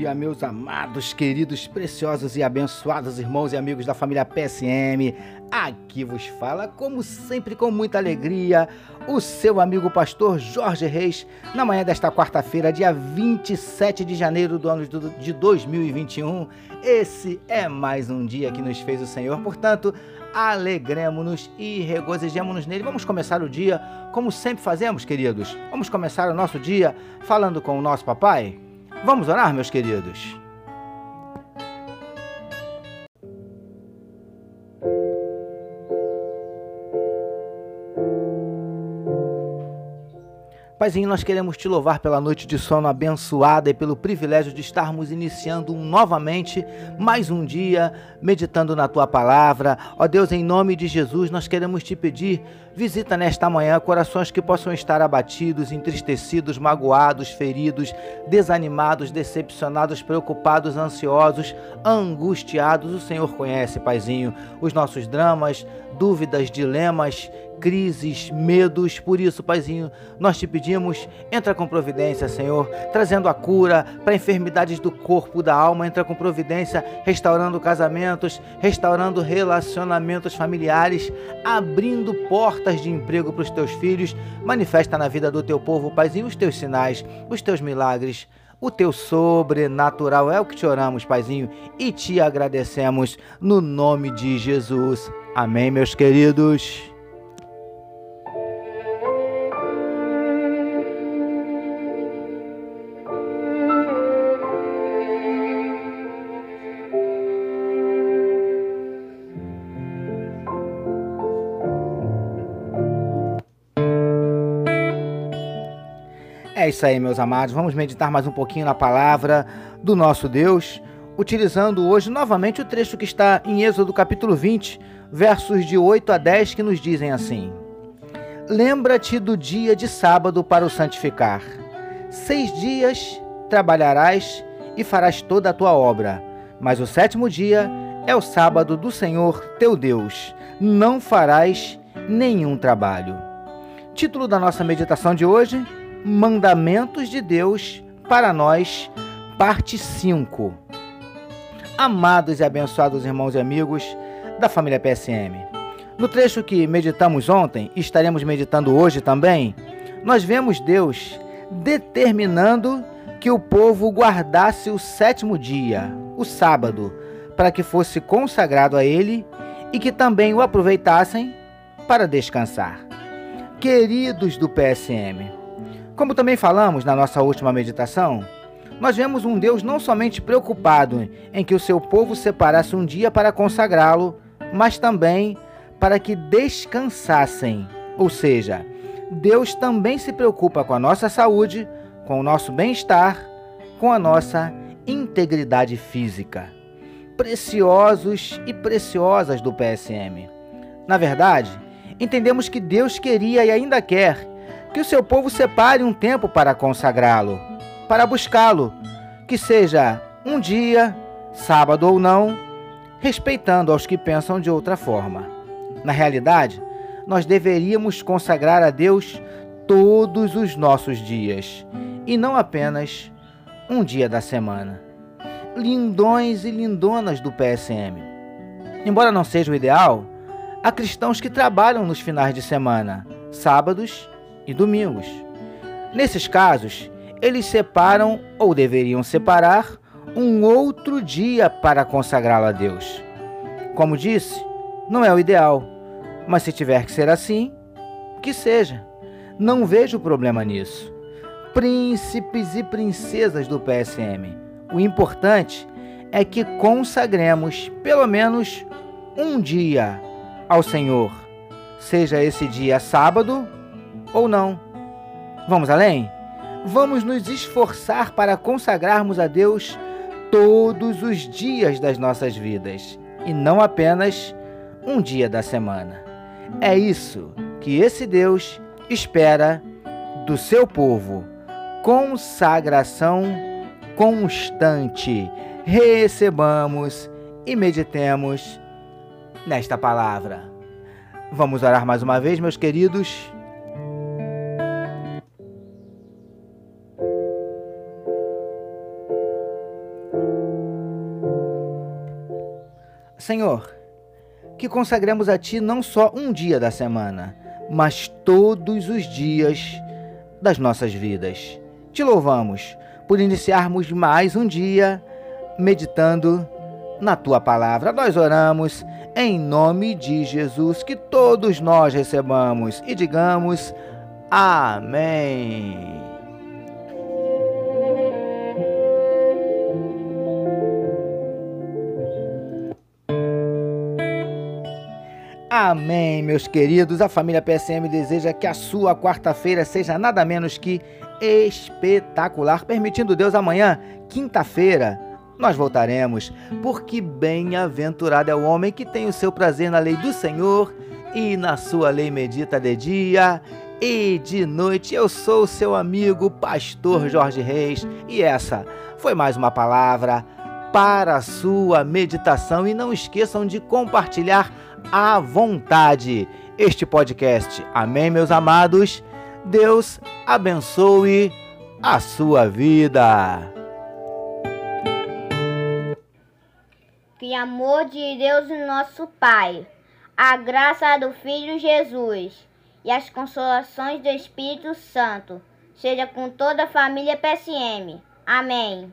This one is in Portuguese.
Dia, meus amados, queridos, preciosos e abençoados irmãos e amigos da família PSM. Aqui vos fala, como sempre, com muita alegria, o seu amigo pastor Jorge Reis, na manhã desta quarta-feira, dia 27 de janeiro do ano de 2021. Esse é mais um dia que nos fez o Senhor, portanto, alegremos-nos e regozijemos-nos nele. Vamos começar o dia como sempre fazemos, queridos. Vamos começar o nosso dia falando com o nosso papai. Vamos orar, meus queridos? Paizinho, nós queremos te louvar pela noite de sono abençoada e pelo privilégio de estarmos iniciando novamente mais um dia meditando na tua palavra. Ó Deus, em nome de Jesus, nós queremos te pedir, visita nesta manhã corações que possam estar abatidos, entristecidos, magoados, feridos, desanimados, decepcionados, preocupados, ansiosos, angustiados. O Senhor conhece, Paizinho, os nossos dramas, dúvidas, dilemas, crises, medos. Por isso, Paizinho, nós te pedimos, entra com providência, Senhor, trazendo a cura para enfermidades do corpo, da alma, entra com providência, restaurando casamentos, restaurando relacionamentos familiares, abrindo portas de emprego para os teus filhos. Manifesta na vida do teu povo, Paizinho, os teus sinais, os teus milagres. O teu sobrenatural é o que te oramos, Paizinho, e te agradecemos no nome de Jesus. Amém, meus queridos. É isso aí, meus amados. Vamos meditar mais um pouquinho na palavra do nosso Deus, utilizando hoje novamente o trecho que está em Êxodo capítulo 20, versos de 8 a 10, que nos dizem assim: Lembra-te do dia de sábado para o santificar. Seis dias trabalharás e farás toda a tua obra, mas o sétimo dia é o sábado do Senhor teu Deus. Não farás nenhum trabalho. Título da nossa meditação de hoje: Mandamentos de Deus para nós, parte 5. Amados e abençoados irmãos e amigos da família PSM. No trecho que meditamos ontem e estaremos meditando hoje também, nós vemos Deus determinando que o povo guardasse o sétimo dia, o sábado, para que fosse consagrado a ele e que também o aproveitassem para descansar. Queridos do PSM, como também falamos na nossa última meditação, nós vemos um Deus não somente preocupado em que o seu povo separasse um dia para consagrá-lo, mas também para que descansassem. Ou seja, Deus também se preocupa com a nossa saúde, com o nosso bem-estar, com a nossa integridade física. Preciosos e preciosas do PSM. Na verdade, entendemos que Deus queria e ainda quer que o seu povo separe um tempo para consagrá-lo, para buscá-lo, que seja um dia, sábado ou não, respeitando aos que pensam de outra forma. Na realidade, nós deveríamos consagrar a Deus todos os nossos dias e não apenas um dia da semana. Lindões e lindonas do PSM. Embora não seja o ideal, há cristãos que trabalham nos finais de semana, sábados e domingos. Nesses casos, eles separam ou deveriam separar um outro dia para consagrá-lo a Deus. Como disse, não é o ideal, mas se tiver que ser assim, que seja. Não vejo problema nisso. Príncipes e princesas do PSM, o importante é que consagremos pelo menos um dia ao Senhor, seja esse dia sábado ou não. Vamos além? Vamos nos esforçar para consagrarmos a Deus todos os dias das nossas vidas e não apenas um dia da semana. É isso que esse Deus espera do seu povo. Consagração constante. Recebamos e meditemos nesta palavra. Vamos orar mais uma vez, meus queridos. Senhor, que consagremos a Ti não só um dia da semana, mas todos os dias das nossas vidas. Te louvamos por iniciarmos mais um dia meditando na Tua palavra. Nós oramos em nome de Jesus, que todos nós recebamos e digamos Amém. Amém, meus queridos. A família PSM deseja que a sua quarta-feira seja nada menos que espetacular. Permitindo Deus, amanhã, quinta-feira, nós voltaremos, porque bem-aventurado é o homem que tem o seu prazer na lei do Senhor e na sua lei medita de dia e de noite. Eu sou o seu amigo, pastor Jorge Reis, e essa foi mais uma palavra para a sua meditação. E não esqueçam de compartilhar à vontade este podcast. Amém, meus amados? Deus abençoe a sua vida. Que amor de Deus, nosso Pai, a graça do Filho Jesus e as consolações do Espírito Santo seja com toda a família PSM. Amém.